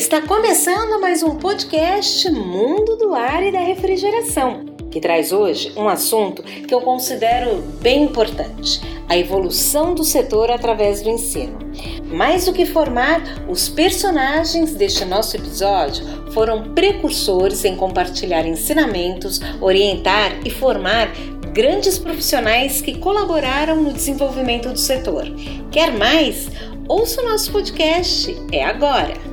Está começando mais um podcast Mundo do Ar e da Refrigeração, que traz hoje um assunto que eu considero bem importante: a evolução do setor através do ensino. Mais do que formar, os personagens deste nosso episódio foram precursores em compartilhar ensinamentos, orientar e formar grandes profissionais que colaboraram no desenvolvimento do setor. Quer mais? Ouça o nosso podcast, é agora!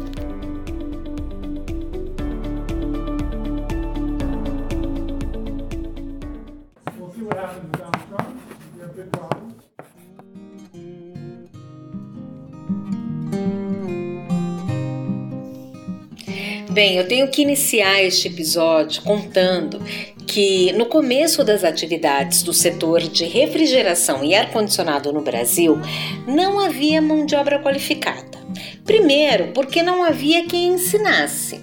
Bem, eu tenho que iniciar este episódio contando que no começo das atividades do setor de refrigeração e ar-condicionado no Brasil não havia mão de obra qualificada. Primeiro, porque não havia quem ensinasse.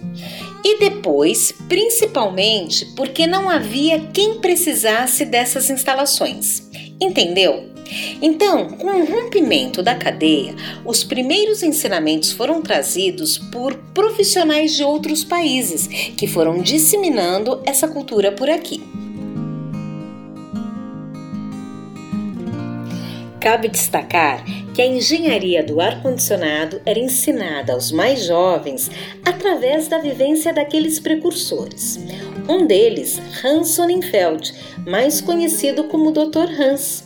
E depois, principalmente, porque não havia quem precisasse dessas instalações. Entendeu? Então, com o rompimento da cadeia, os primeiros ensinamentos foram trazidos por profissionais de outros países que foram disseminando essa cultura por aqui. Cabe destacar que a engenharia do ar-condicionado era ensinada aos mais jovens através da vivência daqueles precursores. Um deles, Hans Sonnenfeld, mais conhecido como Dr. Hans,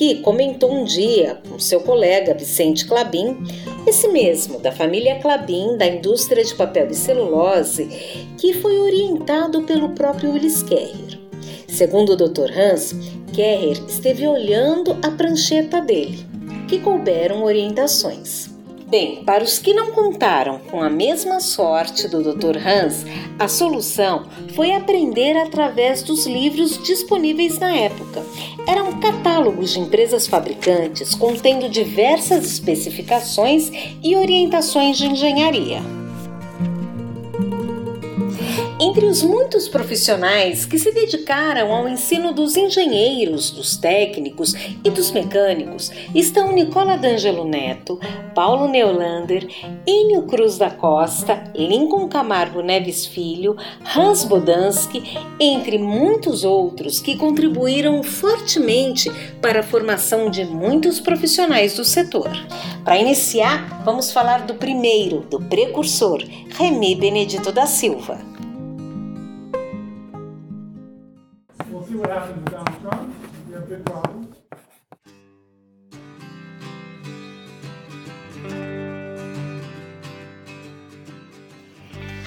que comentou um dia com seu colega Vicente Clabin, esse mesmo da família Clabin da indústria de papel e celulose, que foi orientado pelo próprio Willis Kerrer. Segundo o Dr. Hans, Kerrer esteve olhando a prancheta dele, que couberam orientações. Bem, para os que não contaram com a mesma sorte do Dr. Hans, a solução foi aprender através dos livros disponíveis na época. Eram catálogos de empresas fabricantes contendo diversas especificações e orientações de engenharia. Entre os muitos profissionais que se dedicaram ao ensino dos engenheiros, dos técnicos e dos mecânicos estão Nicola D'Angelo Neto, Paulo Neolander, Enio Cruz da Costa, Lincoln Camargo Neves Filho, Hans Bodansky, entre muitos outros que contribuíram fortemente para a formação de muitos profissionais do setor. Para iniciar, vamos falar do primeiro, do precursor, Remy Benedito da Silva. What down front. You have big problems.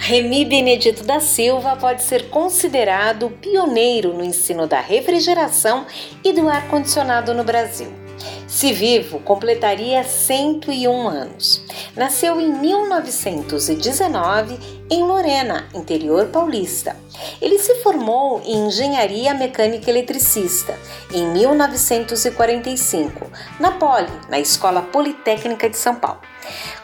Remy Benedito da Silva pode ser considerado pioneiro no ensino da refrigeração e do ar-condicionado no Brasil. Se vivo, completaria 101 anos. Nasceu em 1919 em Lorena, interior paulista. Ele se formou em engenharia mecânica eletricista em 1945, na Poli, na Escola Politécnica de São Paulo.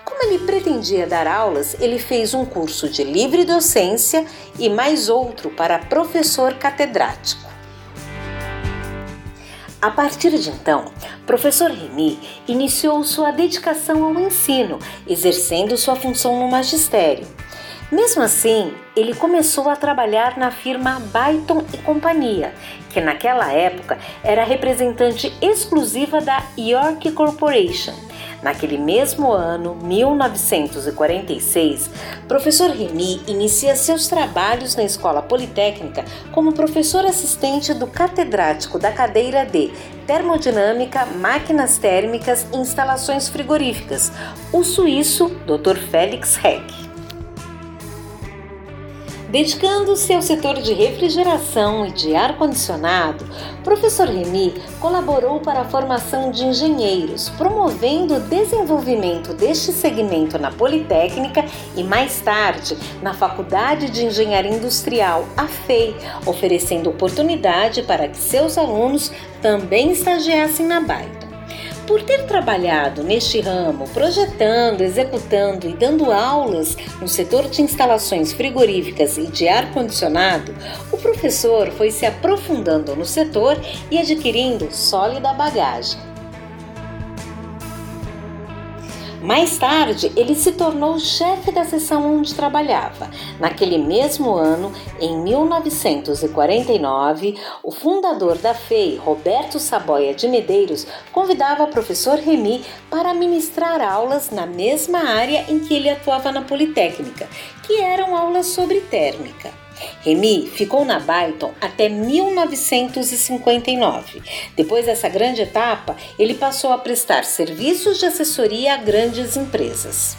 Como ele pretendia dar aulas, ele fez um curso de livre docência e mais outro para professor catedrático. A partir de então, professor Remy iniciou sua dedicação ao ensino, exercendo sua função no magistério. Mesmo assim, ele começou a trabalhar na firma Byton e Companhia, que naquela época era representante exclusiva da York Corporation Naquele mesmo ano, 1946, professor Remy inicia seus trabalhos na Escola Politécnica como professor assistente do catedrático da cadeira de Termodinâmica, Máquinas Térmicas e Instalações Frigoríficas, o suíço Dr. Felix Heck. Dedicando-se ao setor de refrigeração e de ar-condicionado, professor Remy colaborou para a formação de engenheiros, promovendo o desenvolvimento deste segmento na Politécnica e mais tarde na Faculdade de Engenharia Industrial, a FEI, oferecendo oportunidade para que seus alunos também estagiassem na BAE. Por ter trabalhado neste ramo, projetando, executando e dando aulas no setor de instalações frigoríficas e de ar-condicionado, o professor foi se aprofundando no setor e adquirindo sólida bagagem. Mais tarde, ele se tornou chefe da seção onde trabalhava. Naquele mesmo ano, em 1949, o fundador da FEI, Roberto Saboia de Medeiros, convidava o professor Remy para ministrar aulas na mesma área em que ele atuava na Politécnica, que eram aulas sobre térmica. Remy ficou na Byton até 1959. Depois dessa grande etapa, ele passou a prestar serviços de assessoria a grandes empresas.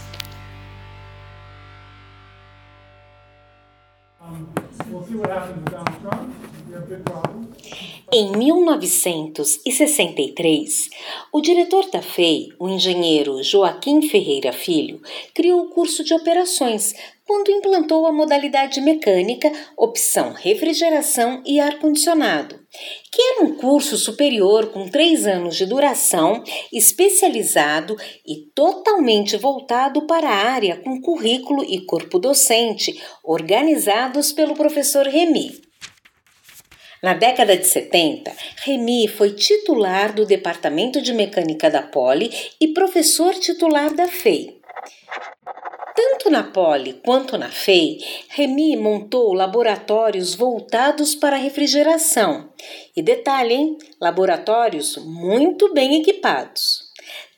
Em 1963, o diretor da FEI, o engenheiro Joaquim Ferreira Filho, criou o curso de operações quando implantou a modalidade mecânica, opção refrigeração e ar-condicionado, que era um curso superior com três anos de duração, especializado e totalmente voltado para a área com currículo e corpo docente, organizados pelo professor Remy. Na década de 70, Remy foi titular do Departamento de Mecânica da Poli e professor titular da FEI. Tanto na Poli quanto na FEI, Remy montou laboratórios voltados para refrigeração. E detalhe, hein? laboratórios muito bem equipados.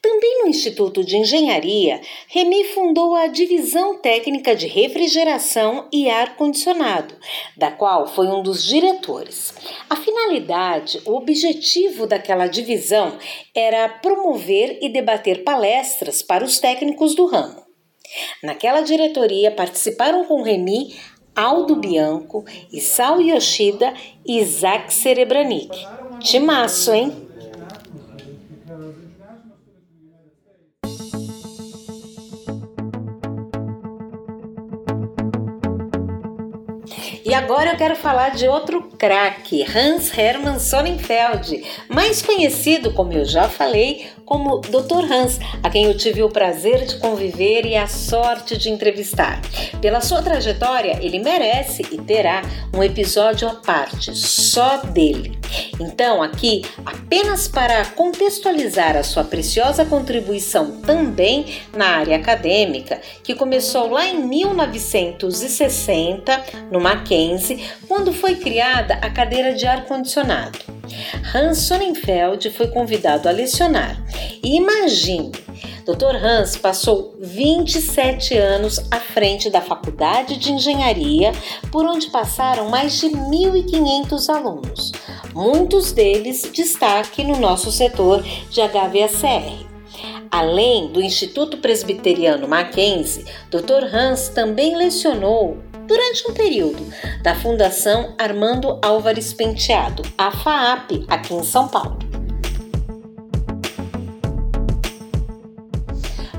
Também no Instituto de Engenharia, Remy fundou a Divisão Técnica de Refrigeração e Ar-Condicionado, da qual foi um dos diretores. A finalidade, o objetivo daquela divisão era promover e debater palestras para os técnicos do ramo. Naquela diretoria participaram com Remy Aldo Bianco, Isao Yoshida e Isaac Cerebranic. Timaço, hein? E agora eu quero falar de outro craque, Hans Hermann Sonnenfeld, mais conhecido, como eu já falei, como Dr. Hans, a quem eu tive o prazer de conviver e a sorte de entrevistar. Pela sua trajetória, ele merece e terá um episódio à parte, só dele. Então, aqui, apenas para contextualizar a sua preciosa contribuição também na área acadêmica, que começou lá em 1960 no Mackenzie, quando foi criada a cadeira de ar-condicionado. Hans Sonnenfeld foi convidado a lecionar. E imagine, Dr. Hans passou 27 anos à frente da Faculdade de Engenharia, por onde passaram mais de 1.500 alunos, muitos deles destaque no nosso setor de HVACR. Além do Instituto Presbiteriano Mackenzie, Dr. Hans também lecionou durante um período da Fundação Armando Álvares Penteado, a FAAP, aqui em São Paulo.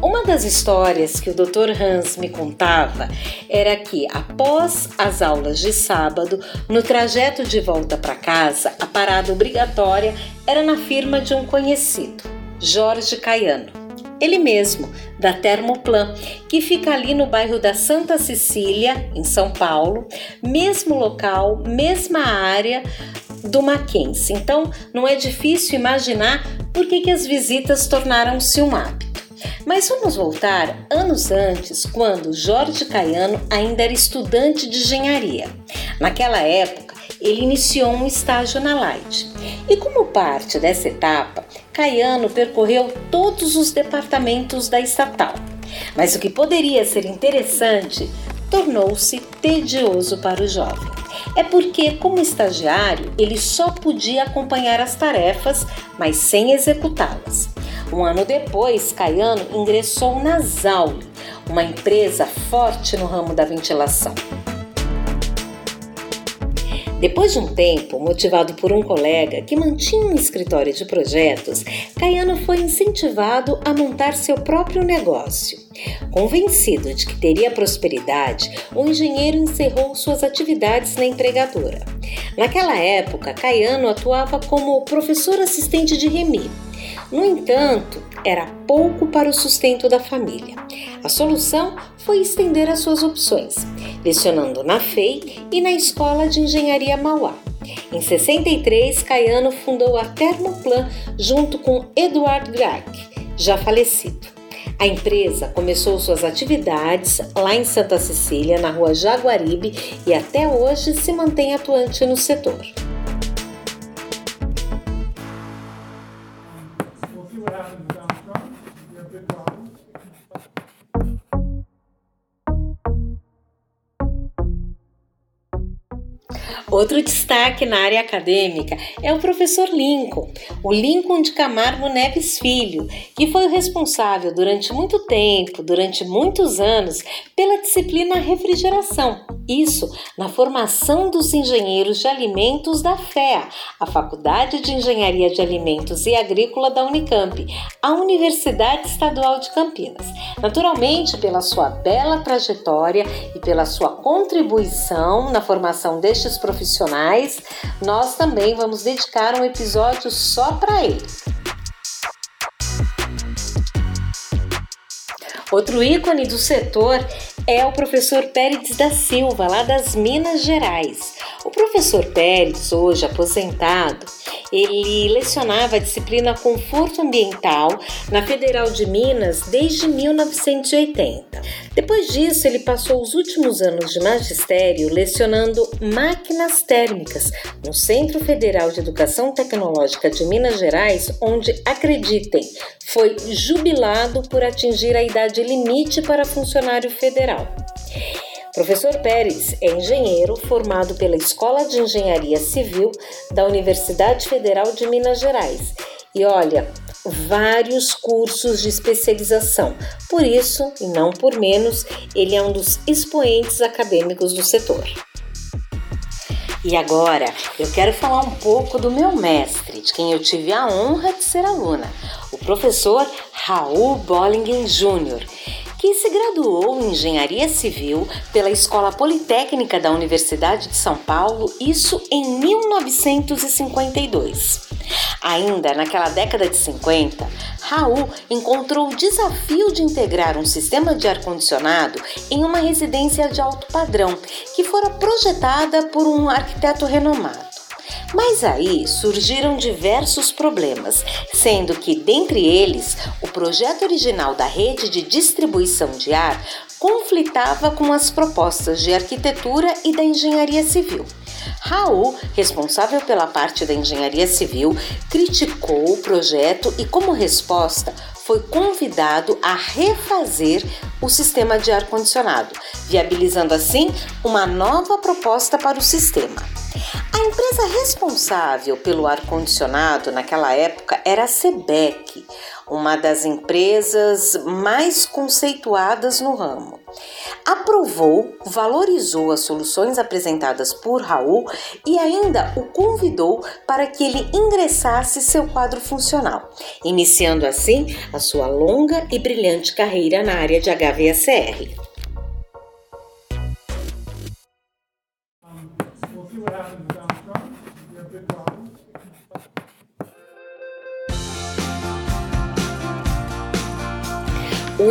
Uma das histórias que o Dr. Hans me contava era que, após as aulas de sábado, no trajeto de volta para casa, a parada obrigatória era na firma de um conhecido, Jorge Caiano ele mesmo, da Termoplan, que fica ali no bairro da Santa Cecília, em São Paulo, mesmo local, mesma área do Mackenzie. Então, não é difícil imaginar por que, que as visitas tornaram-se um hábito. Mas vamos voltar anos antes, quando Jorge Caiano ainda era estudante de engenharia. Naquela época, ele iniciou um estágio na Light. E como parte dessa etapa, Caiano percorreu todos os departamentos da estatal. Mas o que poderia ser interessante tornou-se tedioso para o jovem. É porque, como estagiário, ele só podia acompanhar as tarefas, mas sem executá-las. Um ano depois, Caiano ingressou na Zauli, uma empresa forte no ramo da ventilação. Depois de um tempo, motivado por um colega que mantinha um escritório de projetos, Caiano foi incentivado a montar seu próprio negócio. Convencido de que teria prosperidade, o engenheiro encerrou suas atividades na empregadora. Naquela época, Caiano atuava como professor assistente de Remy. No entanto, era pouco para o sustento da família. A solução foi estender as suas opções, lecionando na FEI e na Escola de Engenharia Mauá. Em 63, Caiano fundou a Termoplan junto com Eduard Grack, já falecido. A empresa começou suas atividades lá em Santa Cecília, na rua Jaguaribe, e até hoje se mantém atuante no setor. Outro destaque na área acadêmica é o professor Lincoln, o Lincoln de Camargo Neves Filho, que foi o responsável durante muito tempo, durante muitos anos, pela disciplina refrigeração. Isso na formação dos engenheiros de alimentos da FEA, a Faculdade de Engenharia de Alimentos e Agrícola da Unicamp, a Universidade Estadual de Campinas. Naturalmente, pela sua bela trajetória e pela sua contribuição na formação destes profissionais, nós também vamos dedicar um episódio só para ele. Outro ícone do setor é o professor Pérez da Silva, lá das Minas Gerais. O professor Pérez, hoje aposentado, ele lecionava a disciplina Conforto Ambiental na Federal de Minas desde 1980. Depois disso, ele passou os últimos anos de magistério lecionando máquinas térmicas no Centro Federal de Educação Tecnológica de Minas Gerais, onde, acreditem, foi jubilado por atingir a idade limite para funcionário federal. Professor Pérez é engenheiro formado pela Escola de Engenharia Civil da Universidade Federal de Minas Gerais. E olha, vários cursos de especialização. Por isso, e não por menos, ele é um dos expoentes acadêmicos do setor. E agora eu quero falar um pouco do meu mestre, de quem eu tive a honra de ser aluna, o professor Raul Bollingen Jr., que se graduou em Engenharia Civil pela Escola Politécnica da Universidade de São Paulo, isso em 1952. Ainda naquela década de 50, Raul encontrou o desafio de integrar um sistema de ar-condicionado em uma residência de alto padrão que fora projetada por um arquiteto renomado. Mas aí surgiram diversos problemas, sendo que, dentre eles, o projeto original da rede de distribuição de ar conflitava com as propostas de arquitetura e da engenharia civil. Raul, responsável pela parte da engenharia civil, criticou o projeto e, como resposta, foi convidado a refazer o sistema de ar-condicionado, viabilizando assim uma nova proposta para o sistema. A empresa responsável pelo ar-condicionado naquela época era a Sebec, uma das empresas mais conceituadas no ramo. Aprovou, valorizou as soluções apresentadas por Raul e ainda o convidou para que ele ingressasse seu quadro funcional, iniciando assim a sua longa e brilhante carreira na área de HVACR.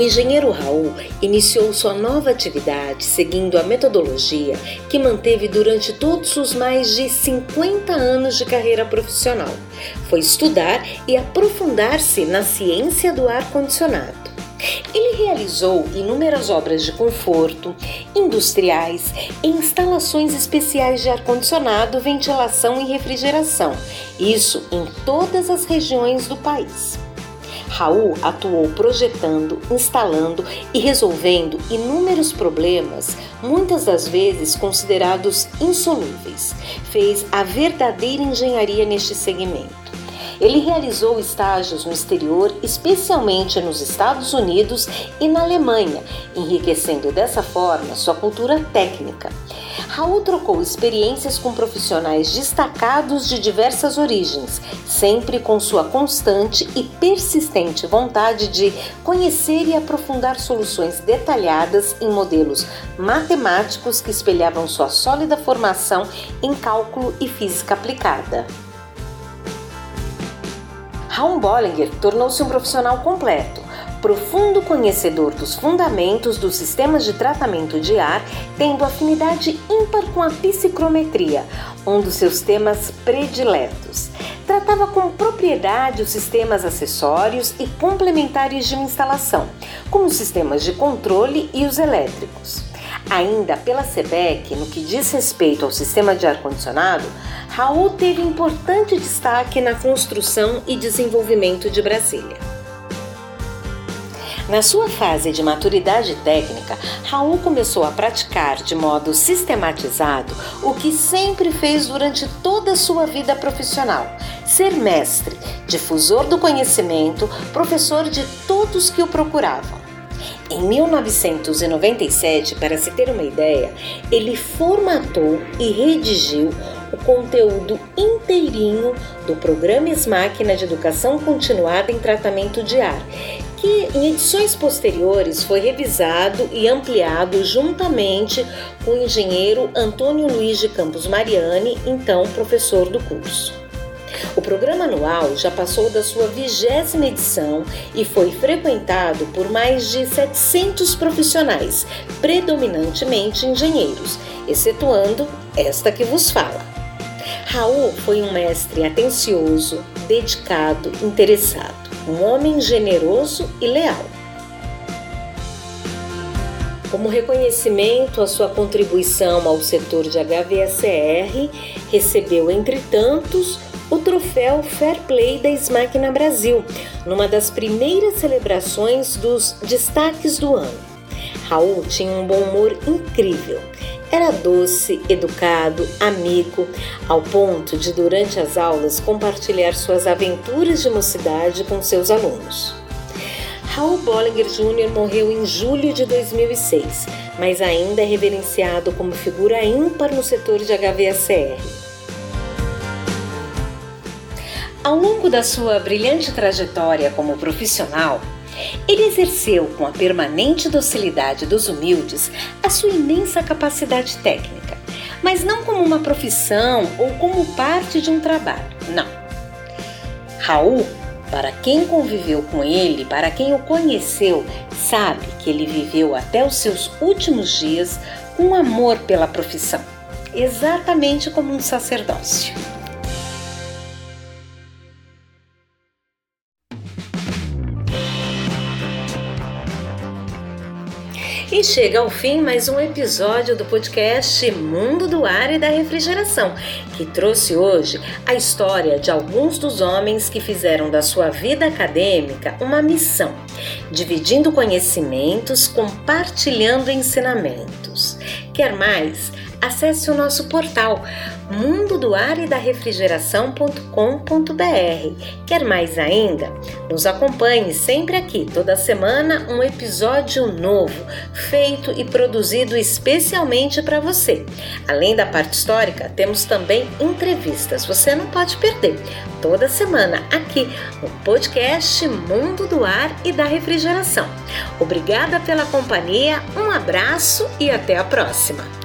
Engenheiro Raul iniciou sua nova atividade seguindo a metodologia que manteve durante todos os mais de 50 anos de carreira profissional. Foi estudar e aprofundar-se na ciência do ar-condicionado. Ele realizou inúmeras obras de conforto, industriais e instalações especiais de ar-condicionado, ventilação e refrigeração, isso em todas as regiões do país. Raul atuou projetando, instalando e resolvendo inúmeros problemas, muitas das vezes considerados insolúveis. Fez a verdadeira engenharia neste segmento. Ele realizou estágios no exterior, especialmente nos Estados Unidos e na Alemanha, enriquecendo dessa forma sua cultura técnica. Raul trocou experiências com profissionais destacados de diversas origens, sempre com sua constante e persistente vontade de conhecer e aprofundar soluções detalhadas em modelos matemáticos que espelhavam sua sólida formação em cálculo e física aplicada. Raul Bollinger tornou-se um profissional completo, profundo conhecedor dos fundamentos dos sistemas de tratamento de ar, tendo afinidade ímpar com a psicrometria, um dos seus temas prediletos. tratava com propriedade os sistemas acessórios e complementares de uma instalação, como os sistemas de controle e os elétricos. Ainda pela SEBEC, no que diz respeito ao sistema de ar-condicionado, Raul teve importante destaque na construção e desenvolvimento de Brasília. Na sua fase de maturidade técnica, Raul começou a praticar de modo sistematizado o que sempre fez durante toda a sua vida profissional: ser mestre, difusor do conhecimento, professor de todos que o procuravam. Em 1997, para se ter uma ideia, ele formatou e redigiu o conteúdo inteirinho do Programa Máquina de Educação Continuada em Tratamento de Ar, que em edições posteriores foi revisado e ampliado juntamente com o engenheiro Antônio Luiz de Campos Mariani, então professor do curso. O programa anual já passou da sua vigésima edição e foi frequentado por mais de 700 profissionais, predominantemente engenheiros, excetuando esta que vos fala. Raul foi um mestre atencioso, dedicado, interessado um homem generoso e leal. Como reconhecimento à sua contribuição ao setor de HVACR, recebeu, entre tantos, o troféu Fair Play da Smackna Brasil, numa das primeiras celebrações dos destaques do ano. Raul tinha um bom humor incrível era doce, educado, amigo, ao ponto de, durante as aulas, compartilhar suas aventuras de mocidade com seus alunos. Raul Bollinger Jr. morreu em julho de 2006, mas ainda é reverenciado como figura ímpar no setor de HVACR. Ao longo da sua brilhante trajetória como profissional, ele exerceu com a permanente docilidade dos humildes a sua imensa capacidade técnica, mas não como uma profissão ou como parte de um trabalho, não. Raul, para quem conviveu com ele, para quem o conheceu, sabe que ele viveu até os seus últimos dias com amor pela profissão, exatamente como um sacerdócio. E chega ao fim mais um episódio do podcast Mundo do Ar e da Refrigeração, que trouxe hoje a história de alguns dos homens que fizeram da sua vida acadêmica uma missão, dividindo conhecimentos, compartilhando ensinamentos. Quer mais? Acesse o nosso portal mundo do ar e da refrigeração.com.br. Quer mais ainda? Nos acompanhe sempre aqui, toda semana, um episódio novo, feito e produzido especialmente para você. Além da parte histórica, temos também entrevistas, você não pode perder. Toda semana aqui no podcast Mundo do Ar e da Refrigeração. Obrigada pela companhia, um abraço e até a próxima!